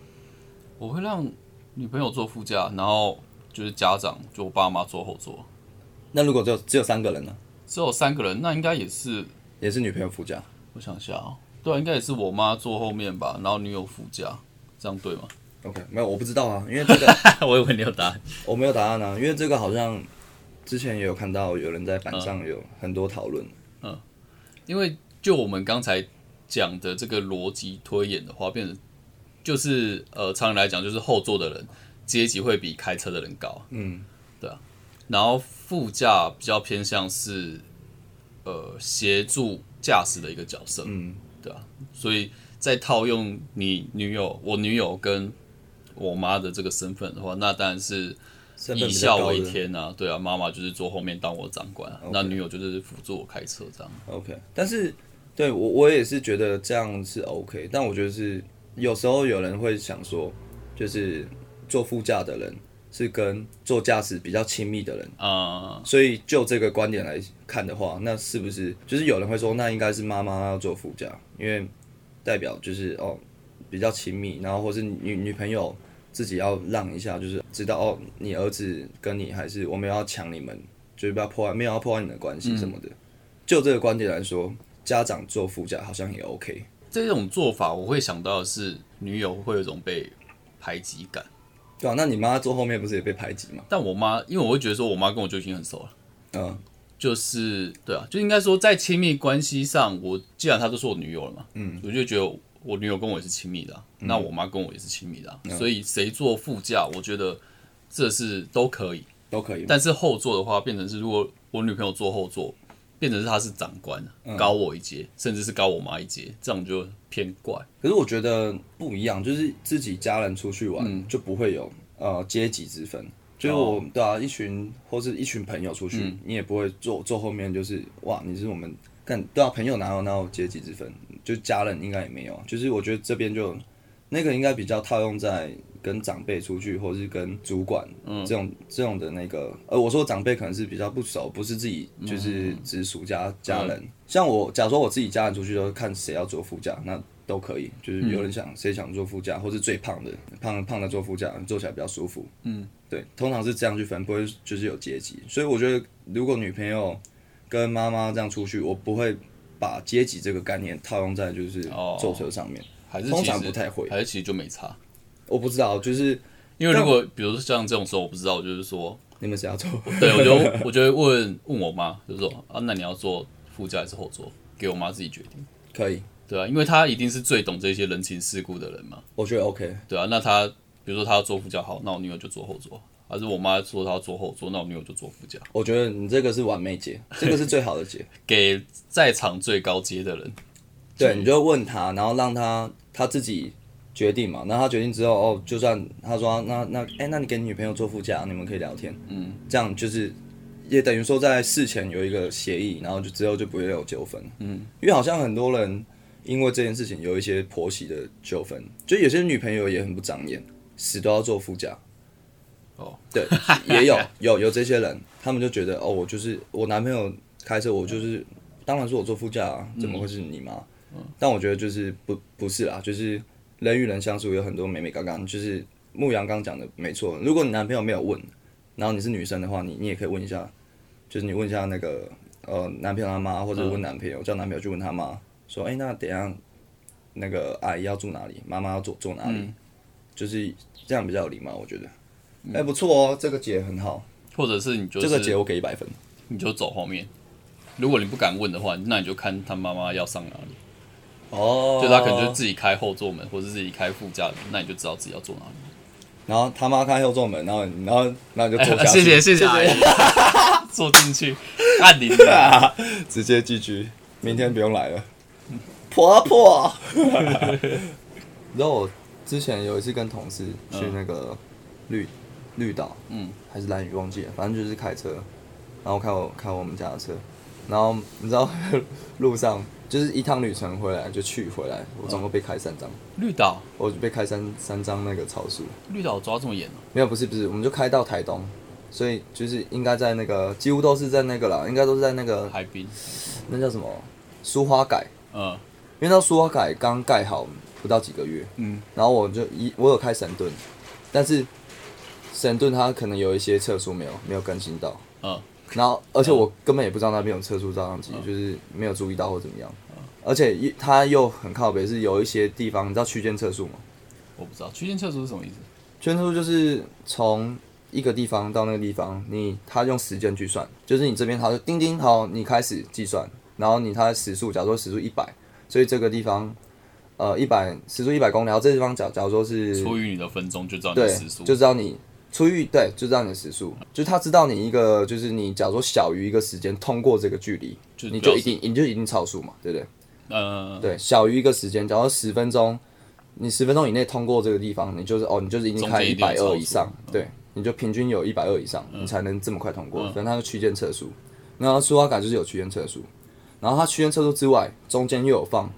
Speaker 1: 我会让女朋友坐副驾，然后就是家长就我爸妈坐后座。
Speaker 2: 那如果只有只有三个人呢？
Speaker 1: 只有三个人，那应该也是。
Speaker 2: 也是女朋友副驾，
Speaker 1: 我想一下啊，对，应该也是我妈坐后面吧，然后女友副驾，这样对吗
Speaker 2: ？OK，没有，我不知道啊，因为这个 (laughs)
Speaker 1: 我以为你有答案，
Speaker 2: 我没有答案啊，因为这个好像之前也有看到有人在板上有很多讨论，
Speaker 1: 嗯，因为就我们刚才讲的这个逻辑推演的话，变成就是呃，常理来讲，就是后座的人阶级会比开车的人高，嗯，对啊，然后副驾比较偏向是。呃，协助驾驶的一个角色，嗯，对啊，所以在套用你女友、我女友跟我妈的这个身份的话，那当然是以孝为天啊，对啊，妈妈就是坐后面当我长官，那女友就是辅助我开车这样。
Speaker 2: OK，但是对我我也是觉得这样是 OK，但我觉得是有时候有人会想说，就是坐副驾的人。是跟坐驾驶比较亲密的人啊，所以就这个观点来看的话，那是不是就是有人会说，那应该是妈妈要坐副驾，因为代表就是哦比较亲密，然后或是女女朋友自己要让一下，就是知道哦你儿子跟你还是我们要抢你们，就是不要破坏，没有要破坏你的关系什么的。就这个观点来说，家长做副驾好像也 OK。
Speaker 1: 这种做法我会想到的是，女友会有一种被排挤感。
Speaker 2: 对啊，那你妈坐后面不是也被排挤吗？
Speaker 1: 但我妈，因为我会觉得说，我妈跟我就已经很熟了。嗯，就是对啊，就应该说在亲密关系上，我既然她都是我女友了嘛，嗯，我就觉得我女友跟我也是亲密的，那我妈跟我也是亲密的，所以谁坐副驾，我觉得这是都可以，
Speaker 2: 都可以。
Speaker 1: 但是后座的话，变成是如果我女朋友坐后座。变成是她是长官，高我一阶，甚至是高我妈一阶，这样就偏怪。
Speaker 2: 可是我觉得不一样，就是自己家人出去玩就不会有呃阶级之分。就是我对啊，一群或是一群朋友出去，你也不会坐坐后面，就是哇，你是我们看对啊，朋友哪有哪有阶级之分？就家人应该也没有。就是我觉得这边就那个应该比较套用在。跟长辈出去，或者是跟主管，这种这种的那个，呃，我说长辈可能是比较不熟，不是自己就是直属家家人。像我，假如说我自己家人出去，都看谁要坐副驾，那都可以。就是有人想谁想坐副驾，或是最胖的胖胖的坐副驾，坐起来比较舒服。嗯，对，通常是这样去分，不会就是有阶级。所以我觉得，如果女朋友跟妈妈这样出去，我不会把阶级这个概念套用在就是坐车上面，
Speaker 1: 还是
Speaker 2: 通常不太会，
Speaker 1: 还是其实就没差。
Speaker 2: 我不知道，就是
Speaker 1: 因为如果比如说像这种时候，我不知道，就是说
Speaker 2: 你们谁要坐？
Speaker 1: 对，我就我就会问问我妈，就是说啊，那你要坐副驾还是后座？给我妈自己决定。
Speaker 2: 可以，
Speaker 1: 对啊，因为她一定是最懂这些人情世故的人嘛。
Speaker 2: 我觉得 OK。
Speaker 1: 对啊，那她比如说她要坐副驾，好，那我女儿就坐后座；还是我妈说她要坐后座，那我女友就坐副驾。
Speaker 2: 我觉得你这个是完美解，这个是最好的解，(laughs)
Speaker 1: 给在场最高阶的人。
Speaker 2: 对，你就问他，然后让他他自己。决定嘛，那他决定之后，哦，就算他说那那哎，那你给你女朋友坐副驾，你们可以聊天，嗯，这样就是也等于说在事前有一个协议，然后就之后就不会有纠纷，嗯，因为好像很多人因为这件事情有一些婆媳的纠纷，就有些女朋友也很不长眼，死都要坐副驾，哦，对，(laughs) 也有有有这些人，他们就觉得哦，我就是我男朋友开车，我就是当然是我坐副驾啊，怎么会是你妈？嗯，但我觉得就是不不是啦，就是。人与人相处有很多美美刚刚，就是牧羊刚讲的没错。如果你男朋友没有问，然后你是女生的话，你你也可以问一下，就是你问一下那个呃男朋友他妈，或者问男朋友叫男朋友去问他妈，说哎那等下那个阿姨要住哪里，妈妈要坐坐哪里，就是这样比较有礼貌，我觉得。哎不错哦，这个解很好。
Speaker 1: 或者是你就
Speaker 2: 这个解我给一百分，
Speaker 1: 你就走后面。如果你不敢问的话，那你就看他妈妈要上哪里。
Speaker 2: 哦，
Speaker 1: 就他可能就自己开后座门，或者自己开副驾门，那你就知道自己要坐哪里。
Speaker 2: 然后他妈开后座门，然后然后然后你就坐下去，
Speaker 1: 谢谢谢谢阿姨，(laughs) 坐进去按铃的，(laughs)
Speaker 2: 直接寄居，明天不用来了。婆婆，(laughs) 然后我之前有一次跟同事去那个绿绿岛，
Speaker 1: 嗯，
Speaker 2: 还是蓝屿忘记了，反正就是开车，然后开我开我们家的车，然后你知道 (laughs) 路上就是一趟旅程回来就去回来，我总共被开三张，
Speaker 1: 绿岛，
Speaker 2: 我就被开三三张那个超速，
Speaker 1: 绿岛抓这么严哦，
Speaker 2: 没有不是不是，我们就开到台东，所以就是应该在那个几乎都是在那个啦，应该都是在那个
Speaker 1: 海滨，
Speaker 2: 那叫什么？苏花改，
Speaker 1: 嗯。
Speaker 2: 因为那苏花改刚盖好不到几个月，
Speaker 1: 嗯，
Speaker 2: 然后我就一我有开神盾，但是神盾它可能有一些测速没有没有更新到，
Speaker 1: 嗯。
Speaker 2: 然后而且我根本也不知道那边有测速照相机，就是没有注意到或怎么样，而且一它又很靠北，是有一些地方你知道区间测速吗？
Speaker 1: 我不知道区间测速是什么意思，
Speaker 2: 区间测速就是从一个地方到那个地方，你它用时间去算，就是你这边它就叮叮好，你开始计算，然后你它的时速，假如说时速一百，所以这个地方呃一百时速一百公里，然后这地方假假如说是
Speaker 1: 出于你的分钟就知道你时速，，
Speaker 2: 就知道你出狱，对，就知道你的时速，就是他知道你一个，就是你假如说小于一个时间通过这个距离，
Speaker 1: 就
Speaker 2: 你就一定你就一定超速嘛，对不对？
Speaker 1: 呃，
Speaker 2: 对，小于一个时间，假如说十分钟，你十分钟以内通过这个地方，你就是哦，你就是已经开
Speaker 1: 一
Speaker 2: 一百二以上，对，你就平均有一百二以上，你才能这么快通过，反正它是区间测速。然后苏花改就是有区间测速，然后它区间测速之外，中间又有放，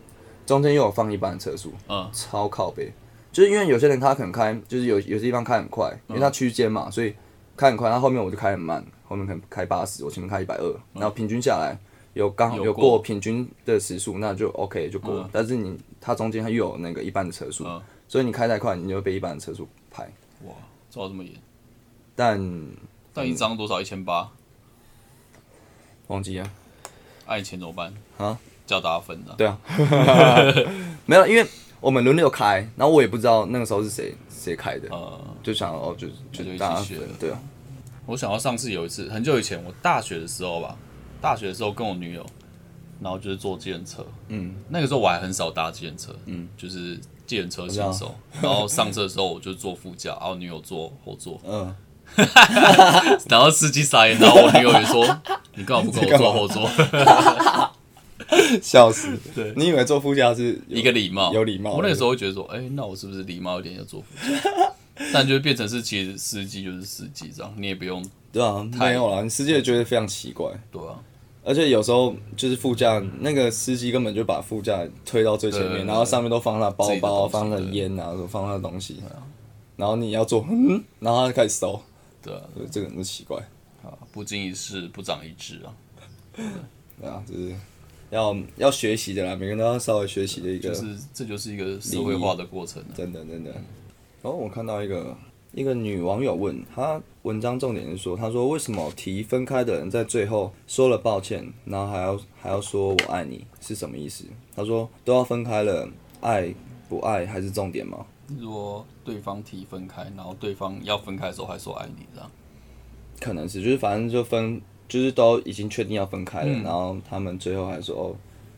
Speaker 2: 中间又有放一般的测速，
Speaker 1: 嗯。
Speaker 2: 超靠背，就是因为有些人他可能开，就是有有些地方开很快，因为它区间嘛，所以开很快，然后后面我就开很慢，后面可能开八十，我前面开一百二，然后平均下来有刚好有
Speaker 1: 有过
Speaker 2: 过平均的时速，那就 OK 就过了。但是你它中间它又有那个一般的车速，
Speaker 1: 嗯。
Speaker 2: 所以你开太快，你就会被一般的车速拍。
Speaker 1: 哇，抓这么严，
Speaker 2: 但
Speaker 1: 但一张多少？一千八，
Speaker 2: 忘记了，
Speaker 1: 按钱怎么办？
Speaker 2: 啊，
Speaker 1: 叫大家分的，
Speaker 2: 对啊，(laughs) 没有，因为我们轮流开，然后我也不知道那个时候是谁谁开的，
Speaker 1: 呃，
Speaker 2: 就想哦就
Speaker 1: 就一起
Speaker 2: 就大家
Speaker 1: 学了，
Speaker 2: 分对啊，
Speaker 1: 我想到上次有一次，很久以前，我大学的时候吧，大学的时候跟我女友，然后就是坐计程车，
Speaker 2: 嗯，
Speaker 1: 那个时候我还很少搭计程车，嗯，就是计程车新手，(laughs) 然后上车的时候我就坐副驾，然后女友坐后座，
Speaker 2: 嗯，(laughs)
Speaker 1: 然后司机傻眼，然后我女友也说，(laughs) 你干嘛不跟我坐后座？(laughs)
Speaker 2: 笑死，
Speaker 1: 对。
Speaker 2: 你以为坐副驾是
Speaker 1: 一个礼貌，
Speaker 2: 有礼貌
Speaker 1: 我那个时候会觉得说，哎、那我是不是礼貌一点要坐副驾？(laughs) 但就会变成是其实司机就是司机这样，你也不用
Speaker 2: 对啊，没有啦，你司机也觉得非常奇怪，
Speaker 1: 对啊，
Speaker 2: 而且有时候就是副驾那个司机根本就把副驾推到最前面，然后上面都放他包包、放他烟啊，放他的东西，然后你要做，嗯，然后他就开始搜，
Speaker 1: 对啊，
Speaker 2: 这个很奇怪，
Speaker 1: 啊，不经一事不长一智啊，(laughs)
Speaker 2: 对啊，就是要要学习的啦，每个人都要稍微学习的一个，
Speaker 1: 就是这就是一个社会化的过程、啊。
Speaker 2: 真的真的。然后我看到一个一个女网友问，她文章重点是说，她说为什么提分开的人在最后说了抱歉，然后还要还要说我爱你是什么意思？她说都要分开了，爱不爱还是重点吗？
Speaker 1: 如果对方提分开，然后对方要分开的时候还说爱你，这样
Speaker 2: 可能是，就是反正就分，就是都已经确定要分开了，
Speaker 1: 嗯
Speaker 2: 然后他们最后还说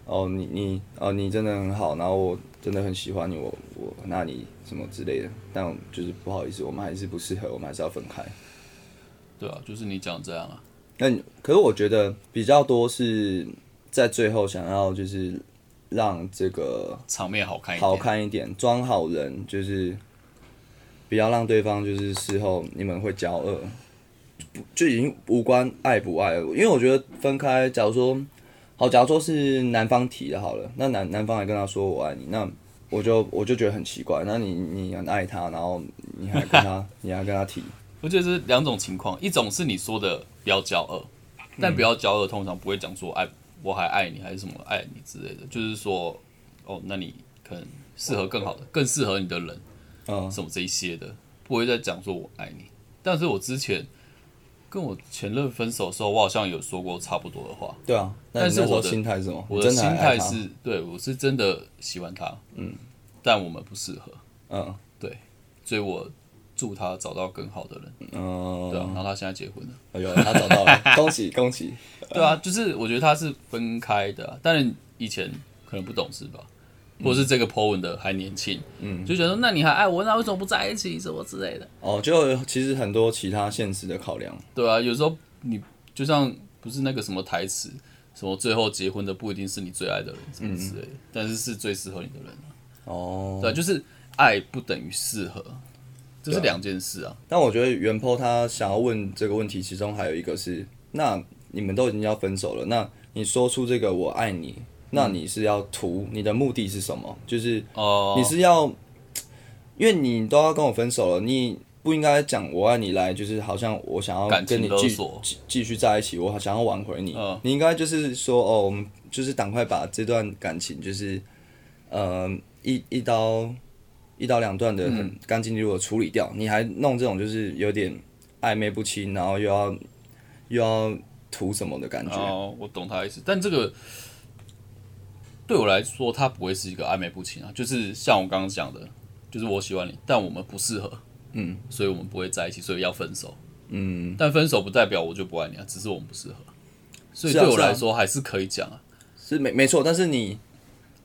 Speaker 2: 哦哦你你哦你真的很好，然后我真的很喜欢你，我我那你什么之类的，但就是不好意思，我们还是不适合，我们还是要分开。
Speaker 1: 对啊，就是你讲这样啊，
Speaker 2: 那你可是我觉得比较多是在最后想要就是让这个
Speaker 1: 场面好看一点。
Speaker 2: 好看一点，装好人，就是不要让对方就是事后你们会交恶，不就已经无关爱不爱了。因为我觉得分开，假如说好，假如说是男方提的好了，那男男方还跟他说我爱你，那我就我就觉得很奇怪。那你你很爱他，然后你还跟他 (laughs) 你还跟他提，
Speaker 1: 我觉得是两种情况，一种是你说的比较骄傲，但比较骄傲通常不会讲说爱我还爱你还是什么爱你之类的，就是说哦，那你可能适合更好的、更适合你的人，
Speaker 2: 嗯
Speaker 1: 什么这一些的，不会再讲说我爱你。但是我之前跟我前任分手的时候，我好像有说过差不多的话。
Speaker 2: 对啊。
Speaker 1: 但是我的
Speaker 2: 心态是什么？
Speaker 1: 我的心态是对我是真的喜欢他，嗯，但我们不适合，
Speaker 2: 嗯对
Speaker 1: 所以我祝他找到更好的人，
Speaker 2: 嗯，
Speaker 1: 对啊，然后他现在结婚了。
Speaker 2: 哎呦，他找到了，(laughs) 恭喜恭喜！
Speaker 1: 对啊，就是我觉得他是分开的啊、但是以前可能不懂事吧，或者是这个 po 文的还年轻，嗯，就觉得说那你还爱我，那为什么不在一起什么之类的？
Speaker 2: 哦，就其实很多其他现实的考量，
Speaker 1: 对啊，有时候你就像不是那个什么台词，什么最后结婚的不一定是你最爱的人什么之类的，但是是最适合你的人啊。
Speaker 2: 哦，
Speaker 1: 对啊，就是爱不等于适合，这是两件事啊。
Speaker 2: 但我觉得袁坡他想要问这个问题，其中还有一个是，那你们都已经要分手了，那你说出这个我爱你，那你是要图你的目的是什么？就是
Speaker 1: 哦，
Speaker 2: 你是要，因为你都要跟我分手了，你不应该讲我爱你来，就是好像我想要跟你继继继续在一起，我想要挽回你。
Speaker 1: 嗯
Speaker 2: 你应该就是说，哦，我们就是赶快把这段感情，就是呃一一刀一刀两断的
Speaker 1: 嗯
Speaker 2: 很干净利落处理掉。你还弄这种就是有点暧昧不清，然后又要又要图什么的感觉。
Speaker 1: 哦，我懂他的意思，但这个对我来说，它不会是一个暧昧不清啊，就是像我刚刚讲的，就是我喜欢你，但我们不适合，
Speaker 2: 嗯，
Speaker 1: 所以我们不会在一起，所以要分手。
Speaker 2: 嗯，
Speaker 1: 但分手不代表我就不爱你啊，只是我们不适合，所以对我来说还是可以讲啊。
Speaker 2: 是没没错，但是你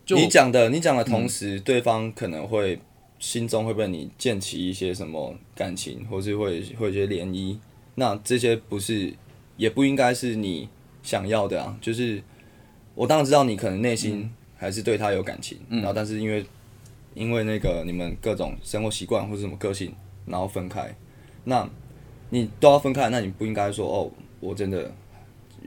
Speaker 1: 就
Speaker 2: 你讲的，你讲的同时，对方可能会心中会被你溅起一些什么感情，或是会会有一些涟漪。那这些不是，也不应该是你想要的啊。就是我当然知道你可能内心还是对他有感情，然后但是因为因为那个你们各种生活习惯或者什么个性，然后分开，那你都要分开，那你不应该说哦，我真的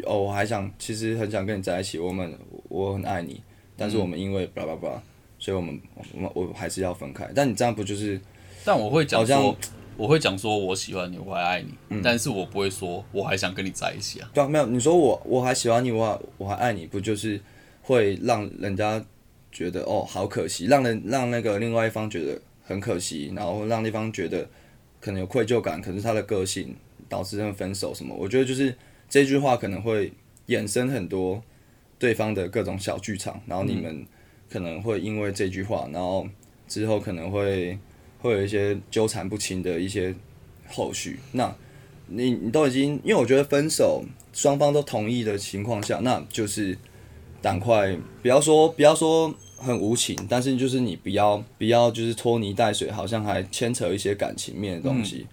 Speaker 2: 哦，我还想其实很想跟你在一起，我们我很爱你，但是我们因为巴拉巴拉，所以我们我们我还是要分开。但你这样不就是
Speaker 1: 但我会讲我会讲说我喜欢你，我还爱你，但是我不会说我还想跟你在一起啊。
Speaker 2: 对啊？没有，你说我我还喜欢你，我还我还爱你，不就是会让人家觉得哦好可惜，让人让那个另外一方觉得很可惜，然后让对方觉得可能有愧疚感，可是他的个性导致他们分手什么？我觉得就是这句话可能会衍生很多对方的各种小剧场，然后你们可能会因为这句话，然后之后可能会会有一些纠缠不清的一些后续。那你你都已经，因为我觉得分手双方都同意的情况下，那就是赶快不要说不要说很无情，但是就是你不要不要就是拖泥带水，好像还牵扯一些感情面的东西，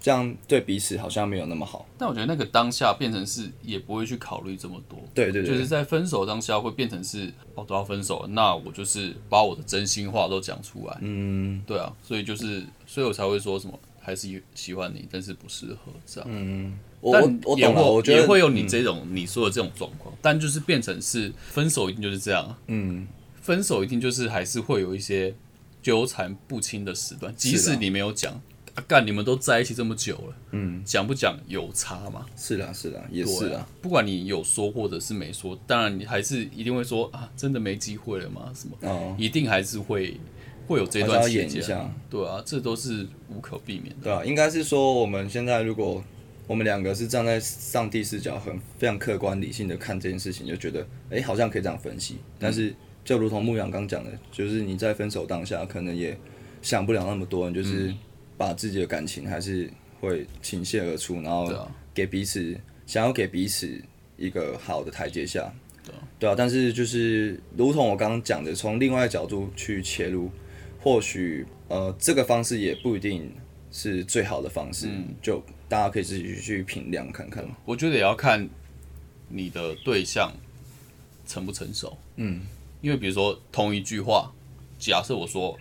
Speaker 2: 这样对彼此好像没有那么好。
Speaker 1: 但我觉得那个当下变成是也不会去考虑这么多，
Speaker 2: 对对对，
Speaker 1: 就是在分手当下会变成是哦都要分手了，那我就是把我的真心话都讲出来，
Speaker 2: 嗯。
Speaker 1: 对啊，所以就是所以我才会说什么还是喜欢你，但是不适合这样。
Speaker 2: 嗯，我
Speaker 1: 但
Speaker 2: 我我懂我觉得
Speaker 1: 也会有你这种、你说的这种状况，但就是变成是分手一定就是这样啊，
Speaker 2: 嗯。
Speaker 1: 分手一定就是还是会有一些纠缠不清的时段，即使你没有讲，啊干你们都在一起这么久了，
Speaker 2: 嗯，
Speaker 1: 讲不讲有差吗？
Speaker 2: 是啦是啦也
Speaker 1: 对
Speaker 2: 是啊，，
Speaker 1: 不管你有说或者是没说，当然你还是一定会说啊，真的没机会了吗？什么？
Speaker 2: 哦，
Speaker 1: 一定还是会会有这段期间
Speaker 2: 演一下，
Speaker 1: 对啊，这都是无可避免的。
Speaker 2: 对啊，应该是说我们现在如果我们两个是站在上帝视角，很非常客观理性的看这件事情，就觉得哎、诶好像可以这样分析。但是就如同牧羊刚讲的，就是你在分手当下，可能也想不了那么多，你就是把自己的感情还是会倾泻而出，然后给彼此想要给彼此一个好的台阶下。
Speaker 1: 对啊
Speaker 2: 但是就是如同我刚刚讲的，从另外的角度去切入，或许呃这个方式也不一定是最好的方式，
Speaker 1: 嗯
Speaker 2: 就大家可以自己去评量看看。
Speaker 1: 我觉得也要看你的对象成不成熟。
Speaker 2: 嗯，
Speaker 1: 因为比如说同一句话，假设我说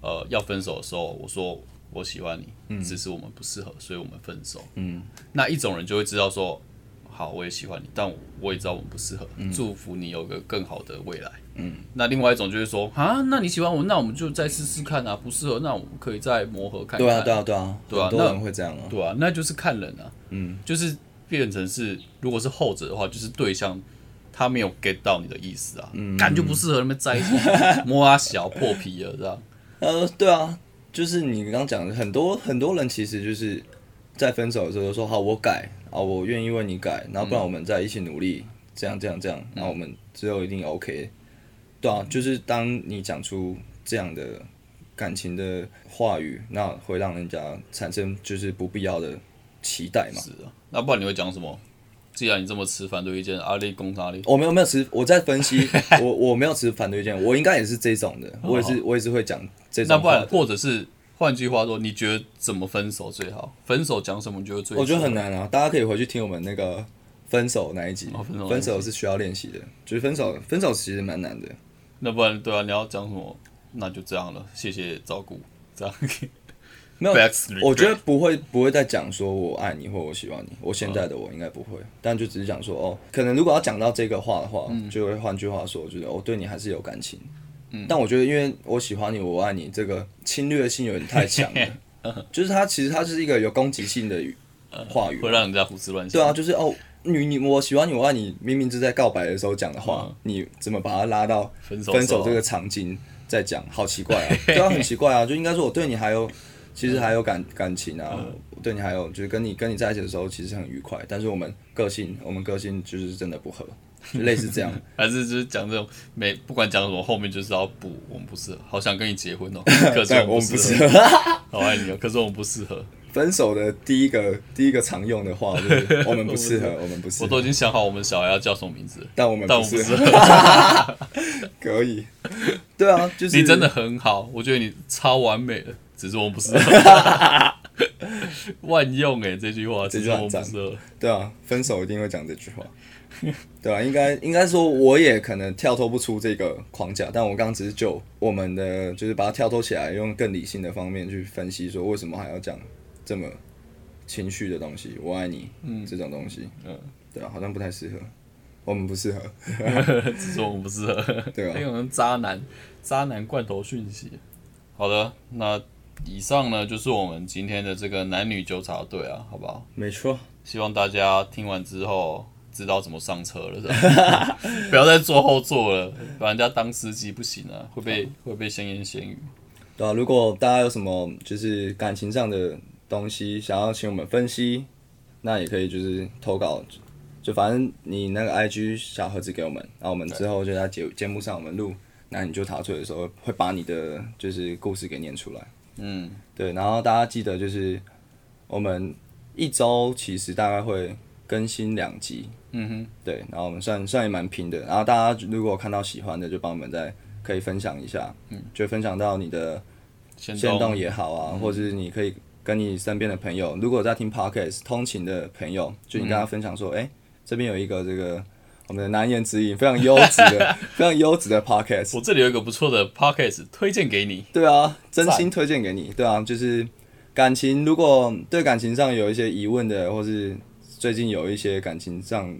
Speaker 1: 呃要分手的时候，我说我喜欢你，只是我们不适合，所以我们分手。
Speaker 2: 嗯，
Speaker 1: 那一种人就会知道说，好，我也喜欢你，但我我也知道我们不适合，祝福你有个更好的未来。
Speaker 2: 嗯，
Speaker 1: 那另外一种就是说，啊，那你喜欢我，那我们就再试试看啊，不适合，那我们可以再磨合看看。
Speaker 2: 对啊，对啊，对啊，
Speaker 1: 对啊
Speaker 2: 很多
Speaker 1: 那
Speaker 2: 人会这样啊。
Speaker 1: 对啊，那就是看人啊，
Speaker 2: 嗯，
Speaker 1: 就是变成是，如果是后者的话，就是对象他没有 get 到你的意思啊，
Speaker 2: 嗯
Speaker 1: 感觉不适合那么在一起，(laughs) 摸啊小破皮了这样。
Speaker 2: 呃，对啊，就是你刚刚讲的，很多很多人其实就是在分手的时候就说好，我改啊，我愿意为你改，然后不然我们再一起努力，这样这样这样，然后我们之后一定 OK。对啊，就是当你讲出这样的感情的话语，那会让人家产生就是不必要的期待嘛。
Speaker 1: 是啊，那不然你会讲什么？既然你这么持反对意见，阿力攻阿里，
Speaker 2: 我没有没有持，我在分析，我我没有持反对意见，我应该也是这种的，(laughs) 我也是我也是会讲这种。
Speaker 1: 那不然或者是换句话说，你觉得怎么分手最好？分手讲什么你觉得最？
Speaker 2: 我觉得很难啊，大家可以回去听我们那个分手那一集，
Speaker 1: 哦分手一集
Speaker 2: 分手是需要练习的，就是分手分手其实蛮难的。
Speaker 1: 那不然对啊，你要讲什么？那就这样了，谢谢照顾，这样。
Speaker 2: 没有我觉得不会不会再讲说我爱你或我喜欢你，我现在的我应该不会，但就只是讲说哦，可能如果要讲到这个话的话，就会换句话说，我觉得我对你还是有感情。嗯，但我觉得因为我喜欢你，我爱你，这个侵略性有点太强了，(laughs) 就是它其实它是一个有攻击性的语话语，
Speaker 1: 会让人家胡思乱想。
Speaker 2: 对啊，就是哦，你你我喜欢你，我爱你，明明是在告白的时候讲的话，你怎么把它拉到
Speaker 1: 分手
Speaker 2: 分手这个场景再讲？好奇怪啊！(laughs) 对啊，很奇怪啊！就应该说我对你还有，其实还有感感情啊，我对你还有就是跟你跟你在一起的时候其实很愉快，但是我们个性我们个性就是真的不合，就类似这样。(laughs)
Speaker 1: 还是就是讲这种没不管讲什么，后面就是要不我们不适合，好想跟你结婚哦，(laughs) 可是我们不
Speaker 2: 适
Speaker 1: 适合，(laughs) 好爱你哦，可是我们不适合。
Speaker 2: 分手的第一个第一个常用的话就是我们不适合，我们不适合，
Speaker 1: 我都已经想好我们小孩要叫什么名字，
Speaker 2: 但我们
Speaker 1: 但我不
Speaker 2: 不适合，
Speaker 1: 适合。
Speaker 2: 可以。对啊，就是
Speaker 1: 你真的很好，我觉得你超完美的，只是我们不适合。(laughs) 万用哎，这句话，只是我们不适合。
Speaker 2: 对啊，分手一定会讲这句话，(laughs) 对啊，应该应该说，我也可能跳脱不出这个框架，但我刚刚只是就我们的，就是把它跳脱起来，用更理性的方面去分析，说为什么还要讲这么情绪的东西，我爱你，嗯，这种东西，
Speaker 1: 嗯，
Speaker 2: 对啊，好像不太适合，我们不适合，
Speaker 1: 只是我们不适合。
Speaker 2: 对啊
Speaker 1: 那，种渣男，渣男罐头讯息。好的，那以上呢就是我们今天的这个男女纠察队啊，好不好？
Speaker 2: 没错，
Speaker 1: 希望大家听完之后知道怎么上车了，是吧 (laughs) 不要再坐后座了，把人家当司机不行啊，会被会被闲言闲语。
Speaker 2: 对啊，如果大家有什么就是感情上的东西想要请我们分析，那也可以就是投稿，就反正你那个 IG 小盒子给我们，然后我们之后就在节节目上我们录那你就茶醉的时候，会把你的就是故事给念出来。
Speaker 1: 嗯，
Speaker 2: 对，然后大家记得就是我们一周其实大概会更新两集，
Speaker 1: 嗯哼，
Speaker 2: 对，然后我们算算也蛮拼的。然后大家如果看到喜欢的，就帮我们再可以分享一下，嗯，就分享到你的
Speaker 1: 先
Speaker 2: 线动也好啊，或者是你可以跟你身边的朋友，如果在听 podcast 通勤的朋友，就你跟他分享说，哎、这边有一个这个我们的难言之隐，非常优质的、(laughs) 非常优质的 podcast，
Speaker 1: 我这里有一个不错的 podcast 推荐给你。
Speaker 2: 对啊，真心推荐给你，对啊，就是感情，如果对感情上有一些疑问的，或是最近有一些感情上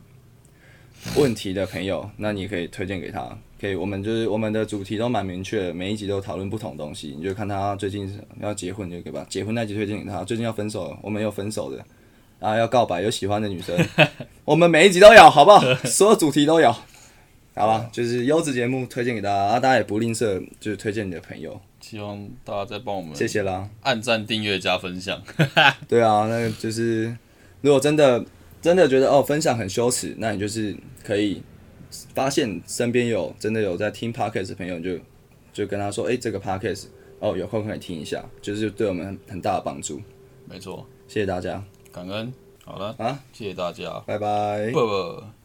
Speaker 2: 问题的朋友，那你可以推荐给他。可以，我们就是我们的主题都蛮明确的，每一集都讨论不同东西。你就看他最近要结婚，就可以把结婚那集推荐给他。最近要分手了，我们有分手的啊，要告白有喜欢的女生，我们每一集都有，好不好？(laughs) 所有主题都有，好吧？就是优质节目推荐给大家，啊，大家也不吝啬，就是推荐你的朋友，
Speaker 1: 希望大家再帮我们
Speaker 2: 谢谢啦。
Speaker 1: 按赞、订阅、加分享。(laughs)
Speaker 2: 对啊，那就是如果真的真的觉得哦分享很羞耻，那你就是可以发现身边有真的有在听 podcast 的朋友，你就就跟他说，哎、这个 podcast 哦有空可以听一下，就是对我们很很大的帮助。
Speaker 1: 没错，
Speaker 2: 谢谢大家，
Speaker 1: 感恩。好了，
Speaker 2: 啊，
Speaker 1: 谢谢大家，
Speaker 2: 拜拜。
Speaker 1: 不不。